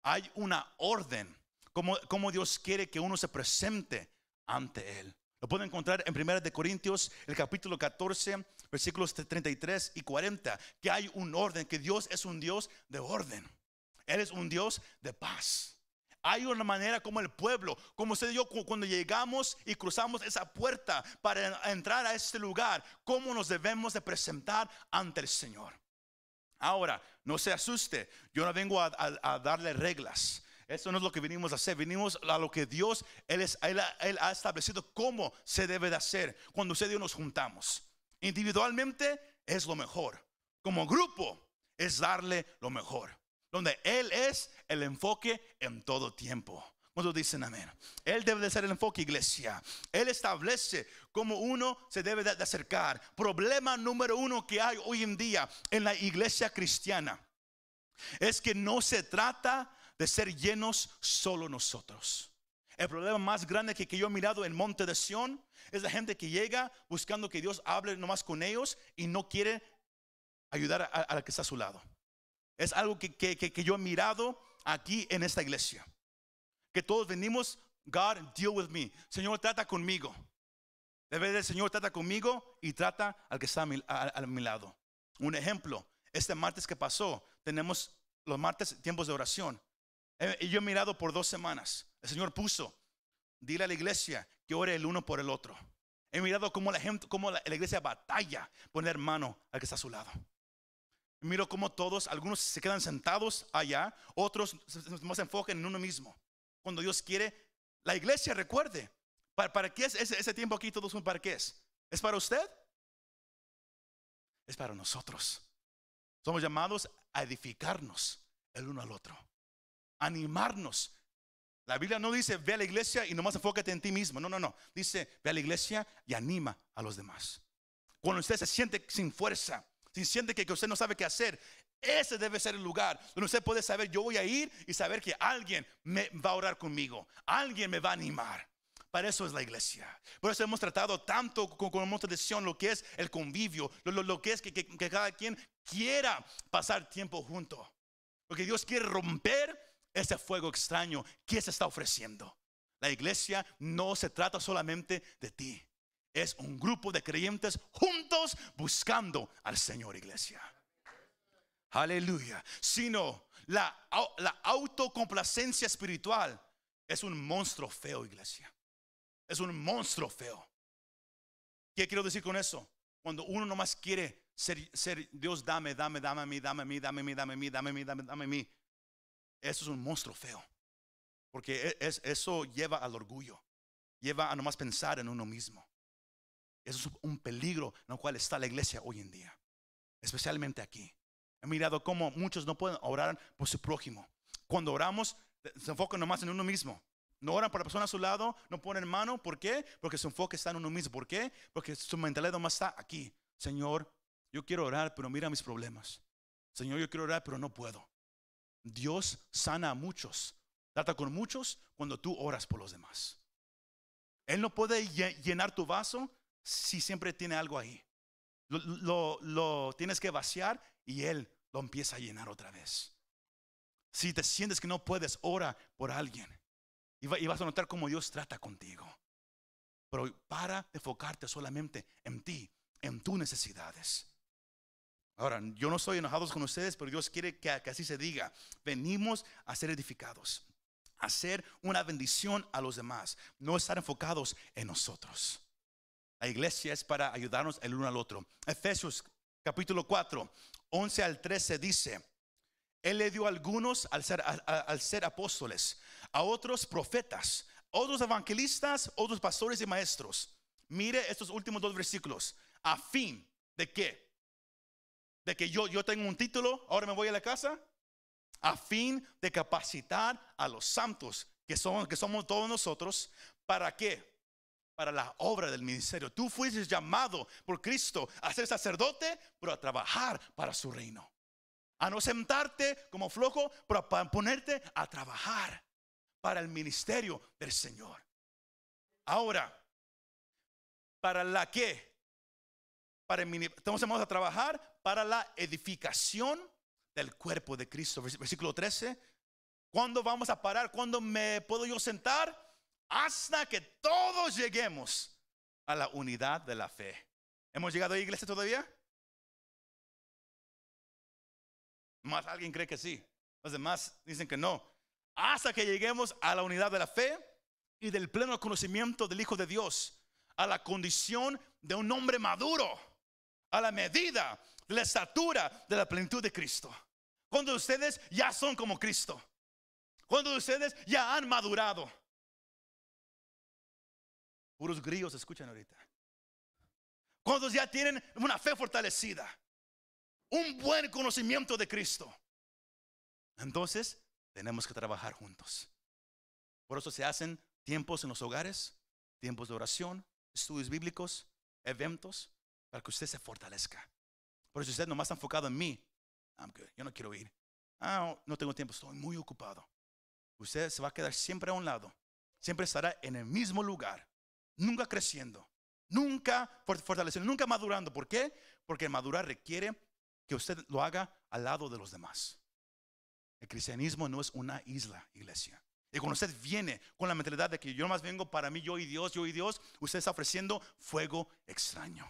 Hay una orden, como, Dios quiere que uno se presente ante Él. Lo pueden encontrar en 1 de Corintios, el capítulo 14, versículos 33 y 40, que hay un orden, que Dios es un Dios de orden. Él es un Dios de paz. Hay una manera como el pueblo, como se dio cuando llegamos y cruzamos esa puerta para entrar a este lugar, cómo nos debemos de presentar ante el Señor. Ahora, no se asuste, yo no vengo a, darle reglas. Eso no es lo que venimos a hacer. Venimos a lo que Dios, él, ha establecido cómo se debe de hacer cuando usted y yo nos juntamos. Individualmente es lo mejor. Como grupo es darle lo mejor. Donde Él es el enfoque en todo tiempo. Cuando dicen amén? Él debe de ser el enfoque, iglesia. Él establece cómo uno se debe de acercar. Problema número uno que hay hoy en día en la iglesia cristiana es que no se trata de ser llenos solo nosotros. El problema más grande que, yo he mirado en Monte de Sion es la gente que llega buscando que Dios hable nomás con ellos y no quiere ayudar a, la que está a su lado. Es algo que, yo he mirado aquí en esta iglesia. Que todos venimos, God, deal with me. Señor, trata conmigo. Debe del Señor trata conmigo y trata al que está a mi, lado. Un ejemplo, este martes que pasó, tenemos los martes tiempos de oración. Eh, y yo he mirado por dos semanas. El Señor puso, dile a la iglesia que ore el uno por el otro. He mirado cómo la gente, cómo la, iglesia batalla poner mano al que está a su lado. Miro cómo todos, algunos se quedan sentados allá, otros se enfocan en uno mismo. Cuando Dios quiere, la iglesia recuerde. ¿Para, qué es ese, tiempo aquí? Todos para qué es? ¿Es para usted? Es para nosotros. Somos llamados a edificarnos el uno al otro. animarnos. La Biblia no dice ve a la iglesia y nomás enfócate en ti mismo. No, no, no. Dice ve a la iglesia y anima a los demás. Cuando usted se siente sin fuerza, si siente que usted no sabe qué hacer, ese debe ser el lugar donde usted puede saber, yo voy a ir y saber que alguien me va a orar conmigo, alguien me va a animar. Para eso es la iglesia. Por eso hemos tratado tanto con, con motivación lo que es el convivio, lo, que es que, que cada quien quiera pasar tiempo junto. Porque Dios quiere romper ese fuego extraño que se está ofreciendo. La iglesia no se trata solamente de ti. Es un grupo de creyentes juntos buscando al Señor iglesia. Aleluya. Sino la, la autocomplacencia espiritual es un monstruo feo, iglesia. Es un monstruo feo. ¿Qué quiero decir con eso? Cuando uno nomás quiere ser, ser Dios, dame, dame, dame a mí, dame a mí, dame a mí, dame a mí, dame a mí, dame, dame a mí. Eso es un monstruo feo. Porque es, eso lleva al orgullo. Lleva a nomás pensar en uno mismo. Eso es un peligro en el cual está la iglesia hoy en día. Especialmente aquí. He mirado cómo muchos no pueden orar por su prójimo. Cuando oramos, se enfocan nomás en uno mismo. No oran por la persona a su lado, no ponen mano. ¿Por qué? Porque su enfoque está en uno mismo. ¿Por qué? Porque su mentalidad nomás está aquí. Señor, yo quiero orar, pero mira mis problemas. Señor, yo quiero orar, pero no puedo. Dios sana a muchos. Trata con muchos cuando tú oras por los demás. Él no puede llenar tu vaso si siempre tiene algo ahí. Lo, lo, tienes que vaciar y Él lo empieza a llenar otra vez. Si te sientes que no puedes, ora por alguien. Y, vas a notar cómo Dios trata contigo. Pero para enfocarte solamente en ti, en tus necesidades. Ahora, yo no estoy enojado con ustedes, pero Dios quiere que, que así se diga. Venimos a ser edificados, a ser una bendición a los demás, no estar enfocados en nosotros. La iglesia es para ayudarnos el uno al otro. Efesios capítulo 4, 11 al 13 dice, Él le dio a algunos al ser, al ser apóstoles, a otros profetas, otros evangelistas, otros pastores y maestros. Mire estos últimos dos versículos. A fin de que, de que yo, yo tengo un título, ahora me voy a la casa, a fin de capacitar a los santos, que, son, que somos todos nosotros, ¿para qué? Para la obra del ministerio. Tú fuiste llamado por Cristo a ser sacerdote, pero a trabajar para su reino. A no sentarte como flojo, pero a ponerte a trabajar para el ministerio del Señor. Ahora, ¿para la qué? Para estamos llamados a trabajar para la edificación del cuerpo de Cristo. Versículo 13. ¿Cuándo vamos a parar? ¿Cuándo me puedo yo sentar? Hasta que todos lleguemos a la unidad de la fe. ¿Hemos llegado a iglesia todavía? Más alguien cree que sí. Los demás dicen que no. Hasta que lleguemos a la unidad de la fe y del pleno conocimiento del Hijo de Dios, a la condición de un hombre maduro, a la medida de la estatura de la plenitud de Cristo. Cuando ustedes ya son como Cristo. Cuando ustedes ya han madurado. Puros grillos escuchan ahorita. Cuando ya tienen una fe fortalecida, un buen conocimiento de Cristo, entonces tenemos que trabajar juntos. Por eso se hacen tiempos en los hogares, tiempos de oración, estudios bíblicos, eventos, para que usted se fortalezca. Por eso usted nomás está enfocado en mí. Yo no quiero ir. Ah, no tengo tiempo, estoy muy ocupado. Usted se va a quedar siempre a un lado. Siempre estará en el mismo lugar nunca creciendo, nunca fortaleciendo, nunca madurando. ¿Por qué? Porque madurar requiere que usted lo haga al lado de los demás. El cristianismo no es una isla, iglesia. Y cuando usted viene con la mentalidad de que yo más vengo para mí, yo y Dios, yo y Dios, usted está ofreciendo fuego extraño.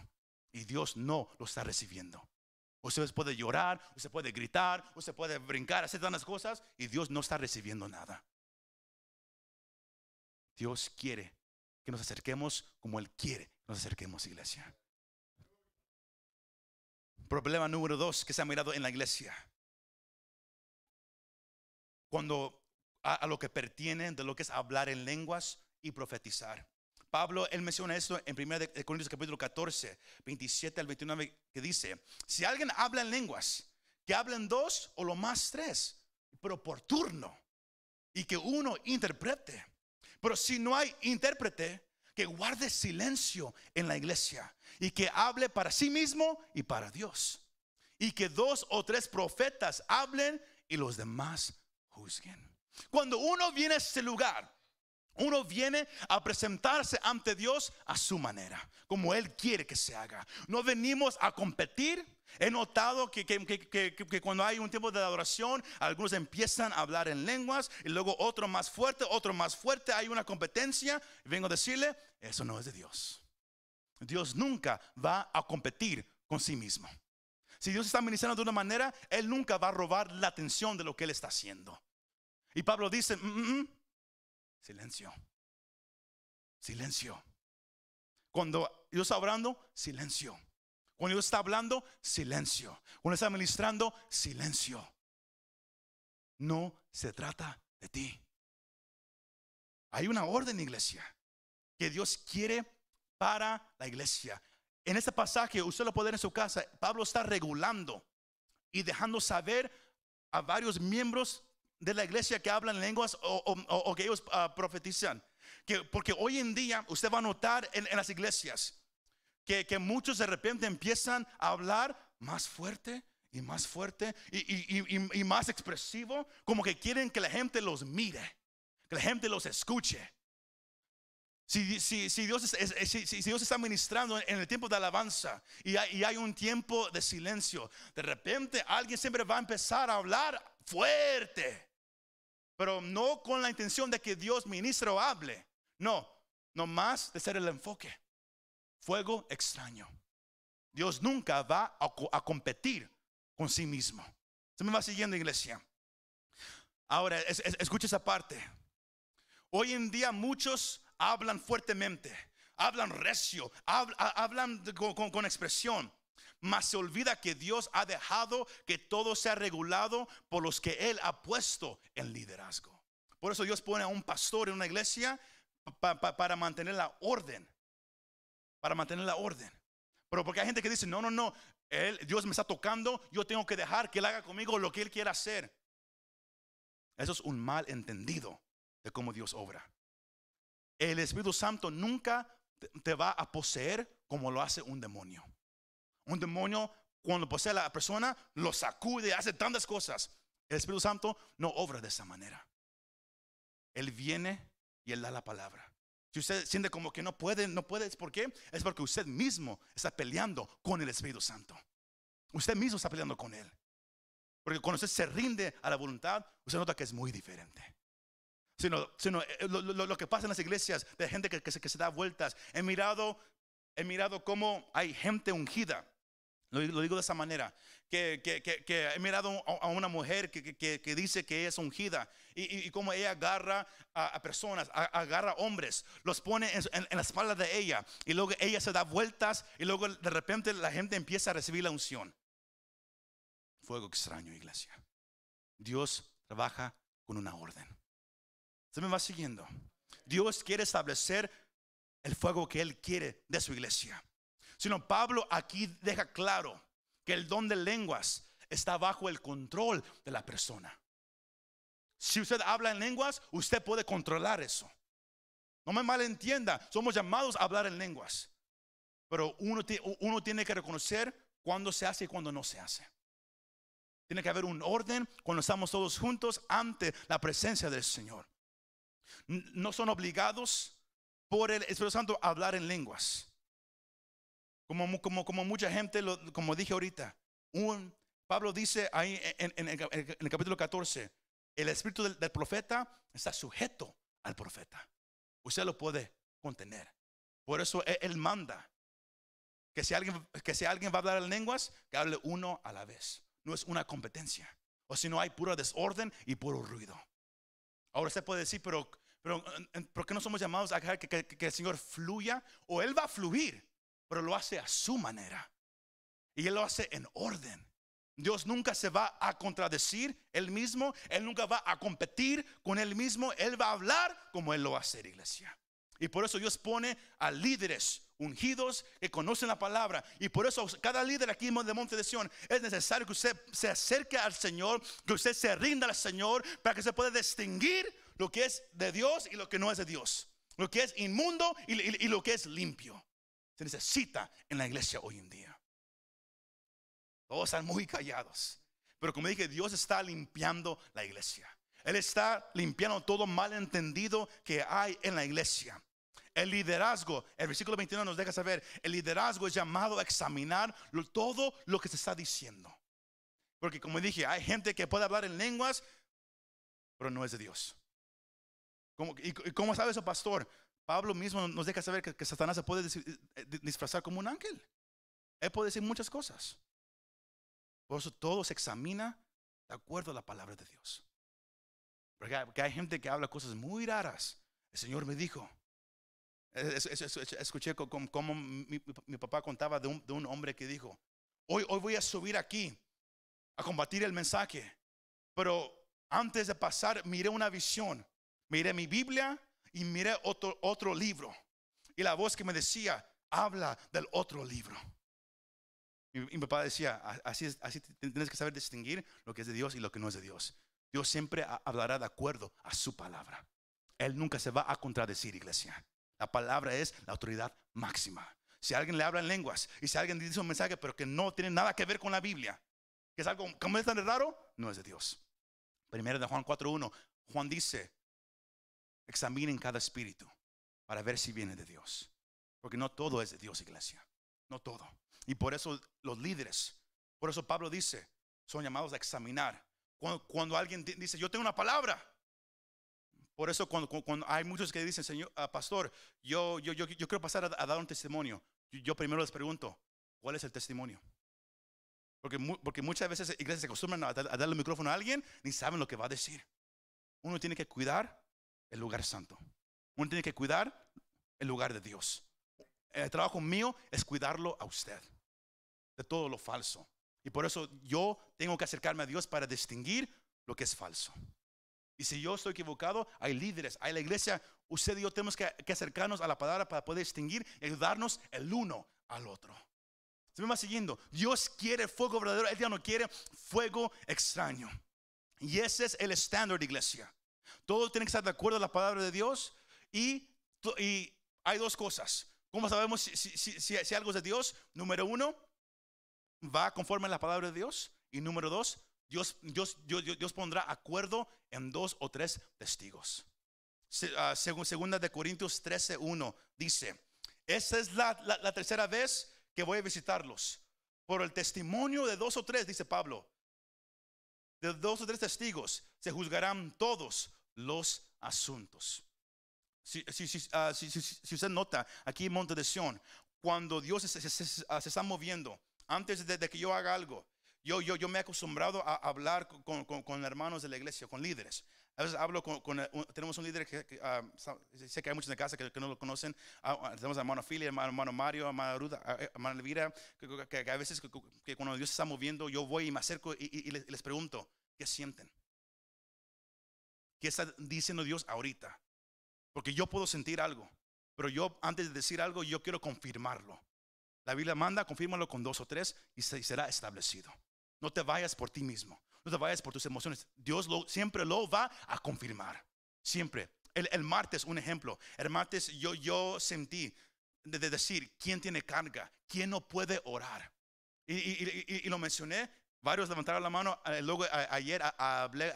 Y Dios no lo está recibiendo. Usted puede llorar, usted puede gritar, usted puede brincar, hacer tantas cosas y Dios no está recibiendo nada. Dios quiere que nos acerquemos como Él quiere nos acerquemos, iglesia. Problema número dos que se ha mirado en la iglesia. Cuando a, lo que pertiene de lo que es hablar en lenguas y profetizar. Pablo, él menciona esto en 1 Corintios capítulo 14, 27 al 29, que dice, si alguien habla en lenguas, que hablen dos o lo más tres, pero por turno, y que uno interprete. Pero si no hay intérprete, que guarde silencio en la iglesia y que hable para sí mismo y para Dios. Y que dos o tres profetas hablen y los demás juzguen. Cuando uno viene a este lugar, uno viene a presentarse ante Dios a su manera, como Él quiere que se haga. No venimos a competir. He notado que, que, cuando hay un tiempo de adoración, algunos empiezan a hablar en lenguas y luego otro más fuerte, otro más fuerte. Hay una competencia. Y vengo a decirle, eso no es de Dios. Dios nunca va a competir con sí mismo. Si Dios está ministrando de una manera, Él nunca va a robar la atención de lo que Él está haciendo. Y Pablo dice, mm, mm, mm, silencio, silencio. Cuando Dios está hablando, silencio. Cuando Dios está hablando, silencio. Cuando está ministrando, silencio. No se trata de ti. Hay una orden, iglesia, que Dios quiere para la iglesia. En este pasaje, usted lo puede ver en su casa, Pablo está regulando y dejando saber a varios miembros de la iglesia que hablan lenguas o, que ellos ah, profetizan. Que, porque hoy en día usted va a notar en, las iglesias que, muchos de repente empiezan a hablar más fuerte y más fuerte y, y, más expresivo, como que quieren que la gente los mire, que la gente los escuche. Si, si, Dios, si, Dios, está ministrando en el tiempo de alabanza y hay, y hay, un tiempo de silencio, de repente alguien siempre va a empezar a hablar fuerte, pero no con la intención de que Dios ministre o hable, no, no más de ser el enfoque. Fuego extraño. Dios nunca va a, competir con sí mismo. Se me va siguiendo, iglesia. Ahora, escucha esa parte. Hoy en día muchos hablan fuertemente, hablan recio, hablan, con, expresión, mas se olvida que Dios ha dejado que todo sea regulado por los que Él ha puesto en liderazgo. Por eso Dios pone a un pastor en una iglesia para mantener la orden, para mantener la orden. Pero porque hay gente que dice, no, no, no, él, Dios me está tocando, yo tengo que dejar que Él haga conmigo lo que Él quiera hacer. Eso es un mal entendido de cómo Dios obra. El Espíritu Santo nunca te va a poseer como lo hace un demonio. Un demonio cuando posee a la persona lo sacude, hace tantas cosas. El Espíritu Santo no obra de esa manera. Él viene y él da la palabra. Si usted siente como que no puede, no puede, ¿por qué? Es porque usted mismo está peleando con el Espíritu Santo. Usted mismo está peleando con él. Porque cuando usted se rinde a la voluntad, usted nota que es muy diferente sino, sino eh, lo, que pasa en las iglesias de gente que, se, da vueltas. He mirado, he mirado cómo hay gente ungida. Lo, digo de esa manera. Que, que, he mirado a, una mujer que, dice que es ungida y, y, cómo ella agarra a, personas, agarra hombres, los pone en, en, la espalda de ella y luego ella se da vueltas y luego de repente la gente empieza a recibir la unción. Fuego extraño, iglesia. Dios trabaja con una orden. Se me va siguiendo. Dios quiere establecer el fuego que Él quiere de su iglesia. Sino Pablo aquí deja claro que el don de lenguas está bajo el control de la persona. Si usted habla en lenguas, usted puede controlar eso. No me malentienda, somos llamados a hablar en lenguas. Pero uno, uno tiene que reconocer cuándo se hace y cuándo no se hace. Tiene que haber un orden cuando estamos todos juntos ante la presencia del Señor no son obligados por el Espíritu Santo a hablar en lenguas. Como, como, como mucha gente, como dije ahorita, Pablo dice ahí en, el capítulo 14, el espíritu del, profeta está sujeto al profeta. Usted lo puede contener. Por eso él, él manda que si, alguien, que si alguien va a hablar en lenguas, que hable uno a la vez. No es una competencia. O si no hay puro desorden y puro ruido. Ahora usted puede decir, pero pero ¿por qué no somos llamados a que, el Señor fluya? O Él va a fluir, pero lo hace a su manera. Y Él lo hace en orden. Dios nunca se va a contradecir Él mismo. Él nunca va a competir con Él mismo. Él va a hablar como Él lo va a hacer, iglesia. Y por eso Dios pone a líderes ungidos que conocen la palabra. Y por eso cada líder aquí de Monte de Sion es necesario que usted se acerque al Señor, que usted se rinda al Señor para que se pueda distinguir lo que es de Dios y lo que no es de Dios. Lo que es inmundo y, lo que es limpio. Se necesita en la iglesia hoy en día. Todos están muy callados. Pero como dije, Dios está limpiando la iglesia. Él está limpiando todo malentendido que hay en la iglesia. El liderazgo, el versículo 21 nos deja saber, el liderazgo es llamado a examinar todo lo que se está diciendo. Porque como dije, hay gente que puede hablar en lenguas, pero no es de Dios. y, cómo sabe eso, pastor? Pablo mismo nos deja saber que, Satanás se puede eh, disfrazar como un ángel. Él puede decir muchas cosas. Por eso todo se examina de acuerdo a la palabra de Dios. Porque hay gente que habla cosas muy raras. El Señor me dijo, Escuché como mi, papá contaba de un, hombre que dijo, hoy, hoy voy a subir aquí a combatir el mensaje, pero antes de pasar miré una visión, miré mi Biblia y miré otro, otro libro. Y la voz que me decía, habla del otro libro. Y, mi papá decía, así, así tienes que saber distinguir lo que es de Dios y lo que no es de Dios. Dios siempre hablará de acuerdo a su palabra. Él nunca se va a contradecir, iglesia. La palabra es la autoridad máxima. Si alguien le habla en lenguas y si alguien dice un mensaje pero que no tiene nada que ver con la Biblia, que es algo como es tan raro, no es de Dios. Primero de Juan 4.1, Juan dice, examinen cada espíritu para ver si viene de Dios. Porque no todo es de Dios, iglesia. No todo. Y por eso los líderes, por eso Pablo dice, son llamados a examinar. Cuando, alguien dice, yo tengo una palabra, por eso cuando, hay muchos que dicen, Señor, ah, pastor, yo, yo, yo, quiero pasar a, dar un testimonio. Yo, primero les pregunto, ¿cuál es el testimonio? Porque, porque muchas veces iglesias se acostumbran a, darle el micrófono a alguien, ni saben lo que va a decir. Uno tiene que cuidar el lugar santo. Uno tiene que cuidar el lugar de Dios. El trabajo mío es cuidarlo a usted de todo lo falso. Y por eso yo tengo que acercarme a Dios para distinguir lo que es falso. Y si yo estoy equivocado, hay líderes, hay la iglesia. Usted y yo tenemos que, acercarnos a la palabra para poder distinguir y ayudarnos el uno al otro. Se me va siguiendo. Dios quiere fuego verdadero, Él ya no quiere fuego extraño. Y ese es el estándar de iglesia. Todo tiene que estar de acuerdo a la palabra de Dios. Y, hay dos cosas. ¿Cómo sabemos si, algo es de Dios? Número uno, va conforme a la palabra de Dios. Y número dos, Dios, Dios, Dios, pondrá acuerdo en dos o tres testigos. Ah, según segunda de Corintios 13:1 dice, esta es la, la, tercera vez que voy a visitarlos. Por el testimonio de dos o tres, dice Pablo, de dos o tres testigos se juzgarán todos los asuntos. Si, si, si, ah, usted nota aquí en Monte de Sion, cuando Dios se, ah, está moviendo, antes de, que yo haga algo, yo, yo, yo me he acostumbrado a hablar con, con, hermanos de la iglesia, con líderes. A veces hablo con, eh, tenemos un líder que, ah, sé que hay muchos en casa que, no lo conocen. Ah, ah, tenemos a hermano Philly, hermano, hermano Mario, hermano Ruda, eh, hermano Elvira, que, a veces que, cuando Dios se está moviendo, yo voy y me acerco y, les, les, pregunto, ¿qué sienten? ¿Qué está diciendo Dios ahorita? Porque yo puedo sentir algo, pero yo antes de decir algo, yo quiero confirmarlo. La Biblia manda, confírmalo con dos o tres y será establecido. No te vayas por ti mismo. No te vayas por tus emociones. Dios siempre lo va a confirmar. Siempre. El, martes, un ejemplo. El martes yo, yo sentí de, decir, ¿quién tiene carga? ¿Quién no puede orar? Y, lo mencioné. Varios levantaron la mano. Eh, luego ayer hablé,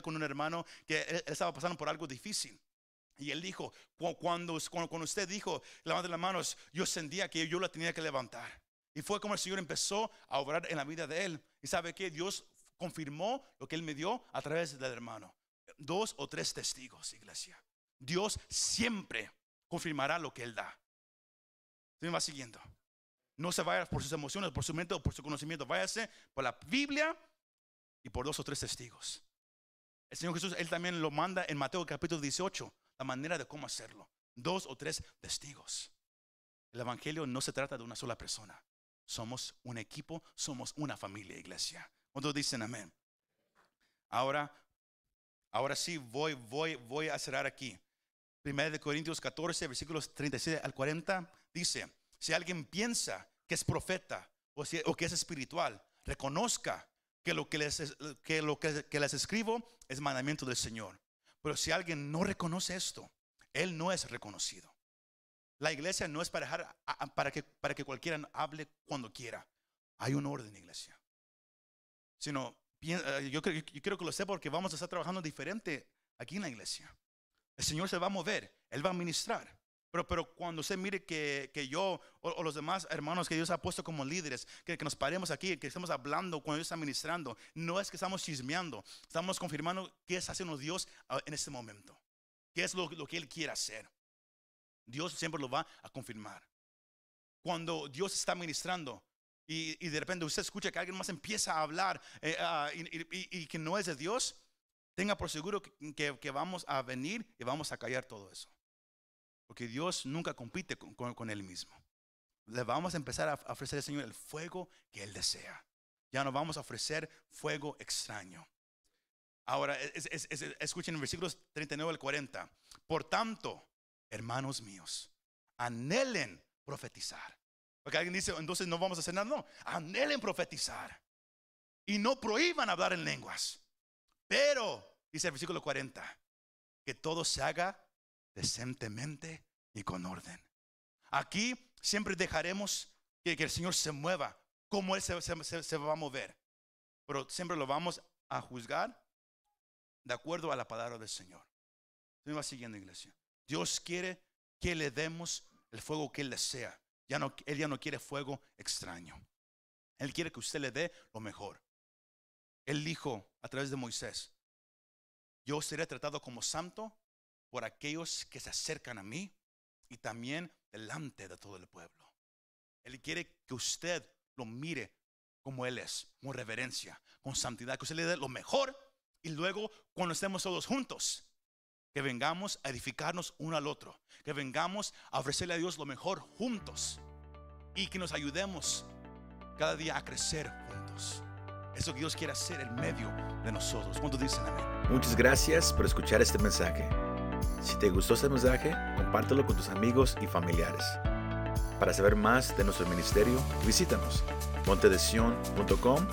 con un hermano que estaba pasando por algo difícil. Y él dijo, cuando, cuando, usted dijo, levante las manos, yo sentía que yo la tenía que levantar. Y fue como el Señor empezó a obrar en la vida de él. Y sabe que Dios confirmó lo que él me dio a través del hermano. Dos o tres testigos, iglesia. Dios siempre confirmará lo que él da. Se me va siguiendo. No se vaya por sus emociones, por su mente o por su conocimiento. Váyase por la Biblia y por dos o tres testigos. El Señor Jesús, Él también lo manda en Mateo capítulo 18, la manera de cómo hacerlo. Dos o tres testigos. El Evangelio no se trata de una sola persona. Somos un equipo, somos una familia, iglesia. Cuando dicen amén? Ahora, ahora sí voy, voy, voy a cerrar aquí. 1 de Corintios 14, versículos 37 al 40, dice, si alguien piensa que es profeta o, que es espiritual, reconozca que lo que, les, que lo que, les escribo es mandamiento del Señor. Pero si alguien no reconoce esto, él no es reconocido. La iglesia no es para, dejar, para, que, cualquiera hable cuando quiera. Hay un orden, iglesia. Sino, eh, yo, creo- yo que lo sepa porque vamos a estar trabajando diferente aquí en la iglesia. El Señor se va a mover, Él va a ministrar. Pero, pero cuando usted mire que, que yo o, los demás hermanos que Dios ha puesto como líderes, que, que nos paremos aquí, que estamos hablando cuando Dios está ministrando, no es que estamos chismeando, estamos confirmando qué está haciendo Dios ah, en este momento, qué es lo, lo que Él quiere hacer. Dios siempre lo va a confirmar. Cuando Dios está ministrando y, y de repente usted escucha que alguien más empieza a hablar eh, ah, y, que no es de Dios, tenga por seguro que- que vamos a venir y vamos a callar todo eso. Porque Dios nunca compite con, Él mismo. Le vamos a empezar a ofrecer al Señor el fuego que Él desea. Ya no vamos a ofrecer fuego extraño. Ahora, es- es- es- escuchen en versículos 39 al 40. Por tanto, hermanos míos, anhelen profetizar. Porque alguien dice, entonces no vamos a hacer nada. No, anhelen profetizar. Y no prohíban hablar en lenguas. Pero, dice el versículo 40, que todo se haga decentemente y con orden. Aquí siempre dejaremos que, el Señor se mueva, como Él se, se- se- va a mover. Pero siempre lo vamos a juzgar de acuerdo a la palabra del Señor. Siguiendo, iglesia. Dios quiere que le demos el fuego que Él desea. Ya no, él ya no quiere fuego extraño. Él quiere que usted le dé lo mejor. Él dijo a través de Moisés, yo seré tratado como santo por aquellos que se acercan a mí y también delante de todo el pueblo. Él quiere que usted lo mire como Él es, con reverencia, con santidad, que usted le dé lo mejor y luego cuando estemos todos juntos, que vengamos a edificarnos uno al otro, que vengamos a ofrecerle a Dios lo mejor juntos y que nos ayudemos cada día a crecer juntos. Eso que Dios quiere hacer en medio de nosotros. ¿Cuántos dicen? Muchas gracias por escuchar este mensaje. Si te gustó este mensaje, compártelo con tus amigos y familiares. Para saber más de nuestro ministerio, visítanos montedesion.com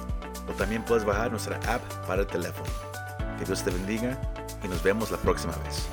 o también puedes bajar nuestra app para el teléfono. Que Dios te bendiga y nos vemos la próxima vez.